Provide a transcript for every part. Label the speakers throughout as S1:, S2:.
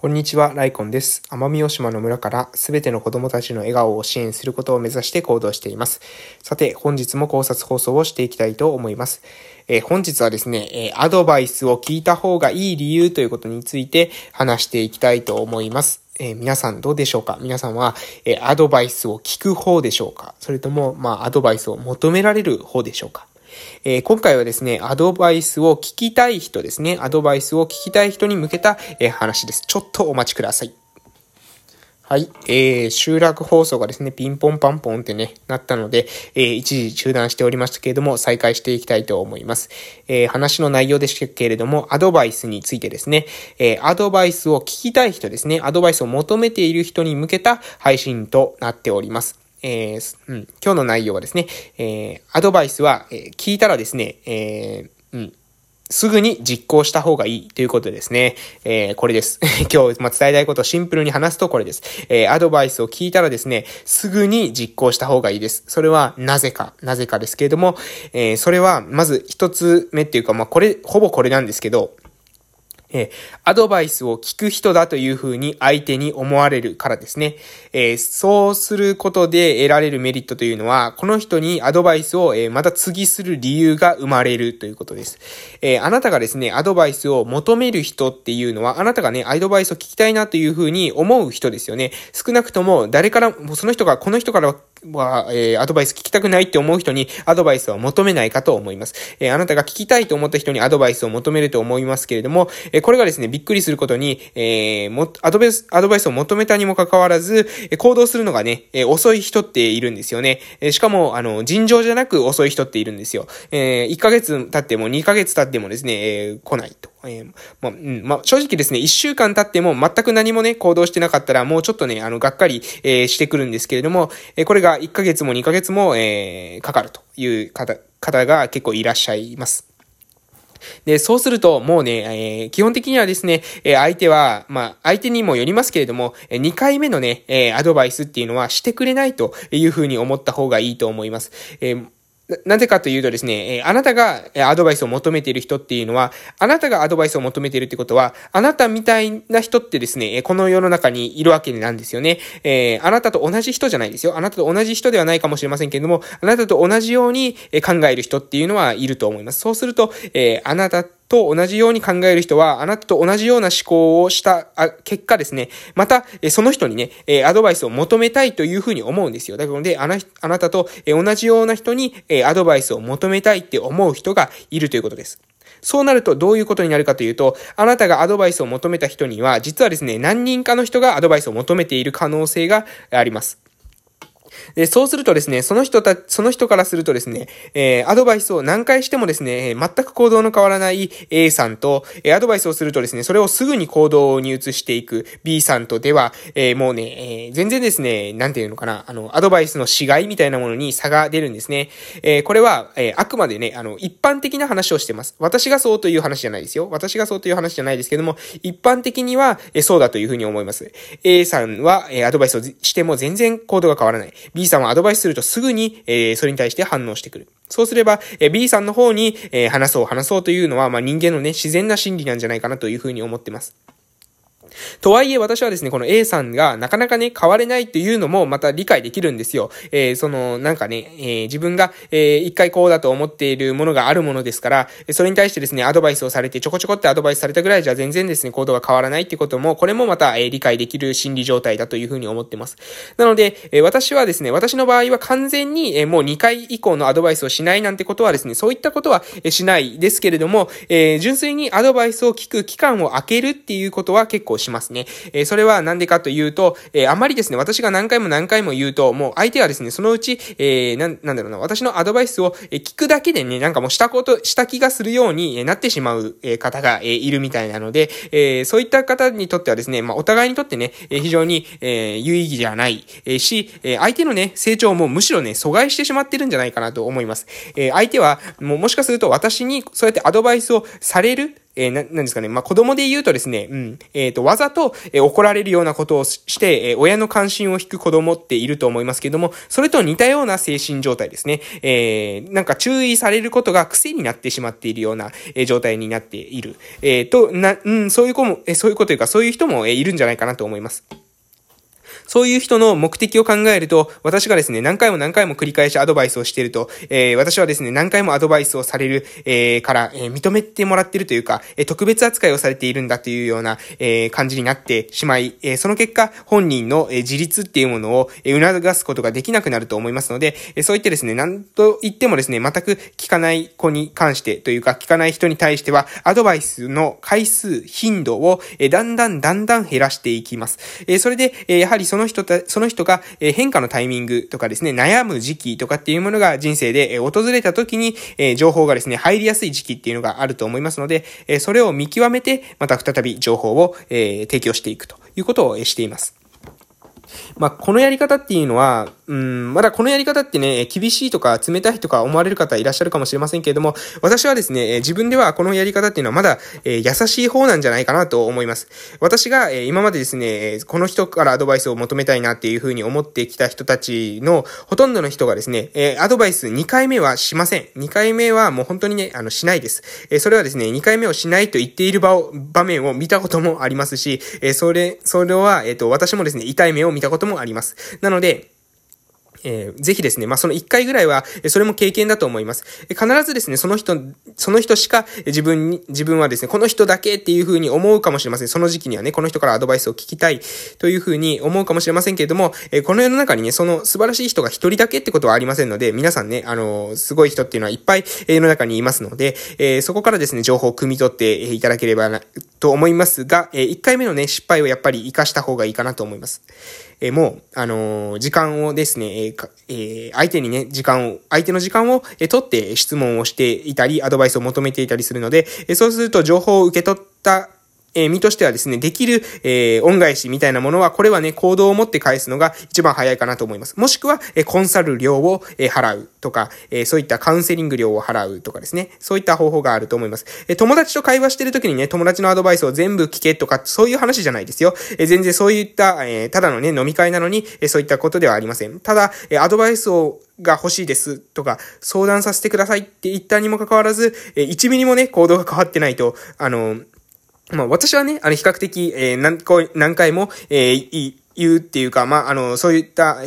S1: こんにちは、ライコンです。奄美大島の村からすべての子供たちの笑顔を支援することを目指して行動しています。さて、本日も考察放送をしていきたいと思います。えー、本日はですね、えー、アドバイスを聞いた方がいい理由ということについて話していきたいと思います。えー、皆さんどうでしょうか？皆さんは、えアドバイスを聞く方でしょうか？それとも、まあ、アドバイスを求められる方でしょうか？えー、今回はですね、アドバイスを聞きたい人ですね。アドバイスを聞きたい人に向けた、えー、話です。ちょっとお待ちください。はい。えー、集落放送がですね、ピンポンパンポンってね、なったので、えー、一時中断しておりましたけれども、再開していきたいと思います。えー、話の内容でしたけれども、アドバイスについてですね、えー、アドバイスを聞きたい人ですね、アドバイスを求めている人に向けた配信となっております。えー、うん、今日の内容はですね、えー、アドバイスは、えー、聞いたらですね、え、うん、すぐに実行した方がいいということですね。えー、これです。今日、ま伝えたいことをシンプルに話すとこれです。えー、アドバイスを聞いたらですね、すぐに実行した方がいいです。それはなぜか、なぜかですけれども、えー、それはまず一つ目っていうか、まあ、これ、ほぼこれなんですけど、え、アドバイスを聞く人だというふうに相手に思われるからですね。え、そうすることで得られるメリットというのは、この人にアドバイスを、え、また次する理由が生まれるということです。えあなたがですね、アドバイスを求める人っていうのは、あなたがね、アドバイスを聞きたいなというふうに思う人ですよね。少なくとも誰からも、その人が、この人からは、えー、アドバイス聞きたくないって思う人にアドバイスは求めないかと思います。えー、あなたが聞きたいと思った人にアドバイスを求めると思いますけれども、えー、これがですね、びっくりすることに、えー、も、アドバイス、アドバイスを求めたにもかかわらず、え、行動するのがね、え、遅い人っているんですよね。え、しかも、あの、尋常じゃなく遅い人っているんですよ。え、1ヶ月経っても2ヶ月経ってもですね、えー、来ないと。えー、まあ、うん、まあ、正直ですね、一週間経っても全く何もね、行動してなかったら、もうちょっとね、あの、がっかり、えー、してくるんですけれども、えー、これが1ヶ月も2ヶ月も、えー、かかるという方、方が結構いらっしゃいます。で、そうすると、もうね、えー、基本的にはですね、えー、相手は、まあ、相手にもよりますけれども、え2回目のね、えー、アドバイスっていうのはしてくれないというふうに思った方がいいと思います。えーなぜかというとですね、えあなたがアドバイスを求めている人っていうのは、あなたがアドバイスを求めているってことは、あなたみたいな人ってですね、この世の中にいるわけなんですよね。えー、あなたと同じ人じゃないですよ。あなたと同じ人ではないかもしれませんけれども、あなたと同じように考える人っていうのはいると思います。そうすると、えー、あなたと同じように考える人は、あなたと同じような思考をした結果ですね、また、その人にね、アドバイスを求めたいというふうに思うんですよ。だからで、あなあなたと同じような人にアドバイスを求めたいって思う人がいるということです。そうなるとどういうことになるかというと、あなたがアドバイスを求めた人には、実はですね、何人かの人がアドバイスを求めている可能性があります。で、そうするとですね、その人た、その人からするとですね、えー、アドバイスを何回してもですね、全く行動の変わらない A さんと、え、アドバイスをするとですね、それをすぐに行動に移していく B さんとでは、えー、もうね、えー、全然ですね、なんていうのかな、あの、アドバイスの死骸みたいなものに差が出るんですね。え、これは、え、あくまでね、あの、一般的な話をしてます。私がそうという話じゃないですよ。私がそうという話じゃないですけども、一般的には、え、そうだというふうに思います。A さんは、え、アドバイスをしても全然行動が変わらない。B さんはアドバイスするとすぐに、え、それに対して反応してくる。そうすれば、え B さんの方に、え話そう話そうというのは、まあ、人間のね、自然な心理なんじゃないかなというふうに思ってます。とはいえ私はですね、この A さんがなかなかね、変われないっていうのもまた理解できるんですよ。えー、その、なんかね、えー、自分が、えー、一回こうだと思っているものがあるものですから、それに対してですね、アドバイスをされて、ちょこちょこってアドバイスされたぐらいじゃ全然ですね、行動が変わらないってことも、これもまた、えー、理解できる心理状態だというふうに思ってます。なので、えー、私はですね、私の場合は完全に、えー、もう2回以降のアドバイスをしないなんてことはですね、そういったことは、えー、しないですけれども、えー、純粋にアドバイスを聞く期間を空けるっていうことは結構しますね。えー、それはなんでかというと、えー、あまりですね、私が何回も何回も言うと、もう相手はですね、そのうち、えー、なん、なんだろうな、私のアドバイスを聞くだけでね、なんかもうしたこと、した気がするようになってしまう方がいるみたいなので、えー、そういった方にとってはですね、まあ、お互いにとってね、非常に、えー、有意義じゃないし、相手のね、成長もむしろね、阻害してしまってるんじゃないかなと思います。えー、相手は、もうもしかすると私にそうやってアドバイスをされるえー、な、なんですかね、まあ、子供で言うとですね、うん、えっ、ー、と、わざと、えー、怒られるようなことをして、え、親の関心を引く子供っていると思いますけども、それと似たような精神状態ですね。えー、なんか注意されることが癖になってしまっているような、え、状態になっている。えー、と、な、うん、そういう子も、え、そういう子というか、そういう人も、え、いるんじゃないかなと思います。そういう人の目的を考えると、私がですね、何回も何回も繰り返しアドバイスをしていると、えー、私はですね、何回もアドバイスをされる、えー、から、えー、認めてもらっているというか、え特別扱いをされているんだというような、え感じになってしまい、えその結果、本人の、え自立っていうものを、え促すことができなくなると思いますので、えそういってですね、何と言ってもですね、全く聞かない子に関してというか、聞かない人に対しては、アドバイスの回数、頻度を、えだんだんだんだん減らしていきます。えそれで、えやはりその人た、その人が変化のタイミングとかですね、悩む時期とかっていうものが人生で訪れた時に、情報がですね、入りやすい時期っていうのがあると思いますので、それを見極めて、また再び情報を提供していくということをしています。まあ、このやり方っていうのは、うん、まだこのやり方ってね、厳しいとか冷たいとか思われる方いらっしゃるかもしれませんけれども、私はですね、自分ではこのやり方っていうのはまだ、え優しい方なんじゃないかなと思います。私が、え今までですね、この人からアドバイスを求めたいなっていうふうに思ってきた人たちのほとんどの人がですね、えアドバイス2回目はしません。2回目はもう本当にね、あの、しないです。えそれはですね、2回目をしないと言っている場を、場面を見たこともありますし、えそれ、それは、えっ、と、私もですね、痛い目を見たこともあります。なので、えー、ぜひですね、まあ、その一回ぐらいは、それも経験だと思います。必ずですね、その人、その人しか自分に、自分はですね、この人だけっていうふうに思うかもしれません。その時期にはね、この人からアドバイスを聞きたいというふうに思うかもしれませんけれども、え、この世の中にね、その素晴らしい人が一人だけってことはありませんので、皆さんね、あの、すごい人っていうのはいっぱい世の中にいますので、え、そこからですね、情報を汲み取っていただければな、と思いますが、えー、一回目のね、失敗をやっぱり活かした方がいいかなと思います。え、もう、あの、時間をですね、えー、相手にね、時間を、相手の時間を、えー、取って質問をしていたり、アドバイスを求めていたりするので、えー、そうすると情報を受け取ったえ、身としてはですね、できる、え、恩返しみたいなものは、これはね、行動を持って返すのが一番早いかなと思います。もしくは、え、コンサル料を、え、払うとか、え、そういったカウンセリング料を払うとかですね、そういった方法があると思います。え、友達と会話してる時にね、友達のアドバイスを全部聞けとか、そういう話じゃないですよ。え、全然そういった、え、ただのね、飲み会なのに、え、そういったことではありません。ただ、え、アドバイスをが欲しいですとか、相談させてくださいって言ったにもかかわらず、え1ミリもね、行動が変わってないと、あの、まあ私はね、あの比較的、えー、何回、何回も、えー、言うっていうか、まああの、そういった、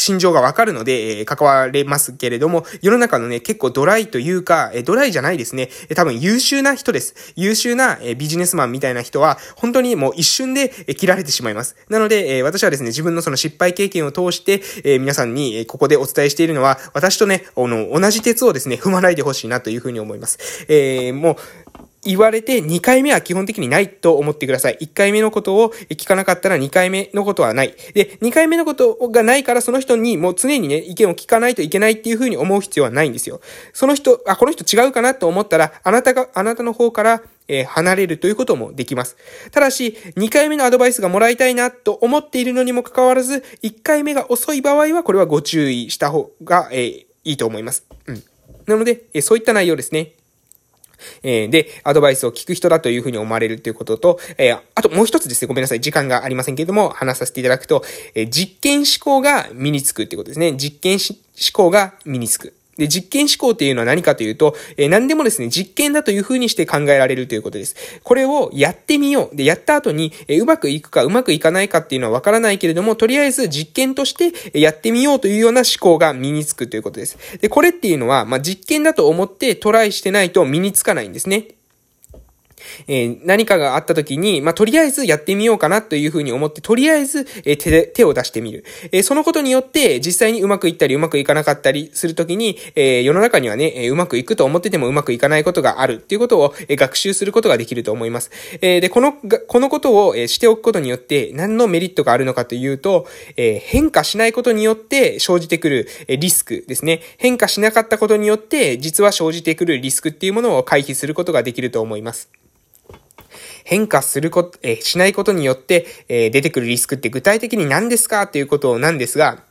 S1: 心情がわかるので、えー、関われますけれども、世の中のね、結構ドライというか、えー、ドライじゃないですね。えー、多分優秀な人です。優秀な、えー、ビジネスマンみたいな人は、本当にもう一瞬で、えー、切られてしまいます。なので、えー、私はですね、自分のその失敗経験を通して、えー、皆さんに、えー、ここでお伝えしているのは、私とね、あの、同じ鉄をですね、踏まないでほしいなというふうに思います。えー、もう、言われて2回目は基本的にないと思ってください。1回目のことを聞かなかったら2回目のことはない。で、2回目のことがないからその人にもう常にね、意見を聞かないといけないっていうふうに思う必要はないんですよ。その人、あ、この人違うかなと思ったら、あなたが、あなたの方から、え、離れるということもできます。ただし、2回目のアドバイスがもらいたいなと思っているのにもかかわらず、1回目が遅い場合は、これはご注意した方が、えー、いいと思います。うん。なので、えそういった内容ですね。えー、で、アドバイスを聞く人だというふうに思われるということと、えー、あともう一つですね、ごめんなさい、時間がありませんけれども、話させていただくと、えー、実験思考が身につくっていうことですね。実験思考が身につく。で、実験思考っていうのは何かというと、えー、何でもですね、実験だという風にして考えられるということです。これをやってみよう。で、やった後に、えー、うまくいくかうまくいかないかっていうのはわからないけれども、とりあえず実験としてやってみようというような思考が身につくということです。で、これっていうのは、まあ、実験だと思ってトライしてないと身につかないんですね。えー、何かがあった時に、まあ、とりあえずやってみようかなというふうに思って、とりあえず、えー、手で、手を出してみる。えー、そのことによって、実際にうまくいったりうまくいかなかったりするときに、え世の中にはね、えうまくいくと思っててもうまくいかないことがあるっていうことを、え学習することができると思います。えで、この、このことを、えしておくことによって、何のメリットがあるのかというと、え変化しないことによって生じてくる、えリスクですね。変化しなかったことによって、実は生じてくるリスクっていうものを回避することができると思います。変化すること、えしないことによって、え出てくるリスクって具体的に何ですかということなんですが、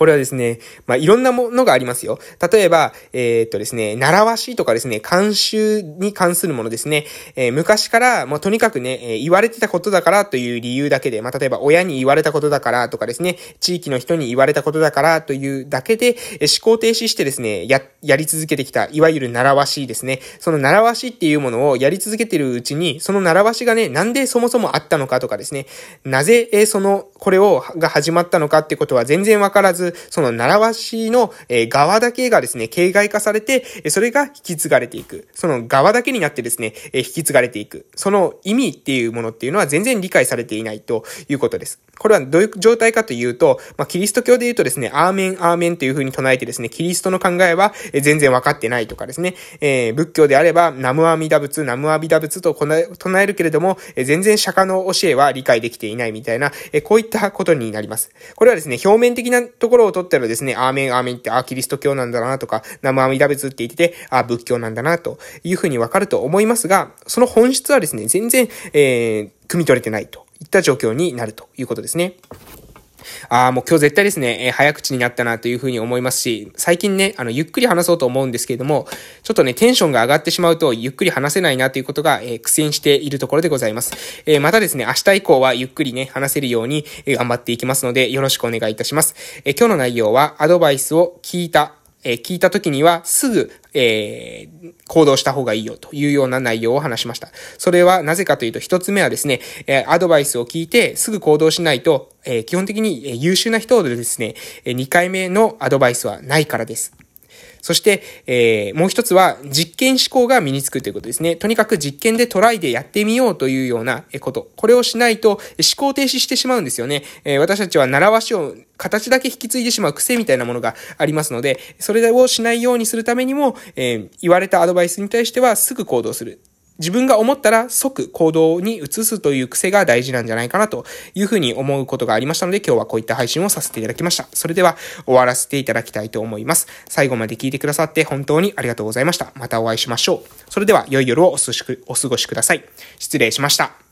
S1: これはですね、まあ、いろんなものがありますよ。例えば、えー、っとですね、習わしとかですね、慣習に関するものですね。えー、昔から、まあ、とにかくね、えー、言われてたことだからという理由だけで、まあ、例えば親に言われたことだからとかですね、地域の人に言われたことだからというだけで、えー、思考停止してですね、や、やり続けてきた、いわゆる習わしですね。その習わしっていうものをやり続けてるうちに、その習わしがね、なんでそもそもあったのかとかですね、なぜ、えー、その、これを、が始まったのかってことは全然わからず、その習わしの、え側だけがですね、形骸化されて、それが引き継がれていく。その側だけになってですね、え引き継がれていく。その意味っていうものっていうのは全然理解されていないということです。これはどういう状態かというと、まあ、キリスト教で言うとですね、アーメン、アーメンという風に唱えてですね、キリストの考えは全然分かってないとかですね、えー、仏教であれば、ナムアミダ仏、ナムアビダ仏と唱えるけれども、全然釈迦の教えは理解できていないみたいな、こういったことになります。これはですね、表面的なところをとったらですね、アーメン、アーメンって、あ、キリスト教なんだなとか、ナムアミダ仏って言ってて、あ、仏教なんだなという風にわかると思いますが、その本質はですね、全然、えー、汲み取れてないといった状況になるということですね。ああ、もう今日絶対ですね、えー、早口になったなというふうに思いますし、最近ね、あの、ゆっくり話そうと思うんですけれども、ちょっとね、テンションが上がってしまうと、ゆっくり話せないなということが、えー、苦戦しているところでございます。えー、またですね、明日以降はゆっくりね、話せるように、え、頑張っていきますので、よろしくお願いいたします。え、今日の内容は、アドバイスを聞いた、え、聞いた時にはすぐ、えー、行動した方がいいよというような内容を話しました。それはなぜかというと、一つ目はですね、え、アドバイスを聞いてすぐ行動しないと、え、基本的に優秀な人でですね、2回目のアドバイスはないからです。そして、えー、もう一つは実験思考が身につくということですね。とにかく実験でトライでやってみようというようなこと。これをしないと思考停止してしまうんですよね。えー、私たちは習わしを形だけ引き継いでしまう癖みたいなものがありますので、それをしないようにするためにも、えー、言われたアドバイスに対してはすぐ行動する。自分が思ったら即行動に移すという癖が大事なんじゃないかなというふうに思うことがありましたので、今日はこういった配信をさせていただきました。それでは終わらせていただきたいと思います。最後まで聞いてくださって本当にありがとうございました。またお会いしましょう。それでは良い夜をお過ごしください。失礼しました。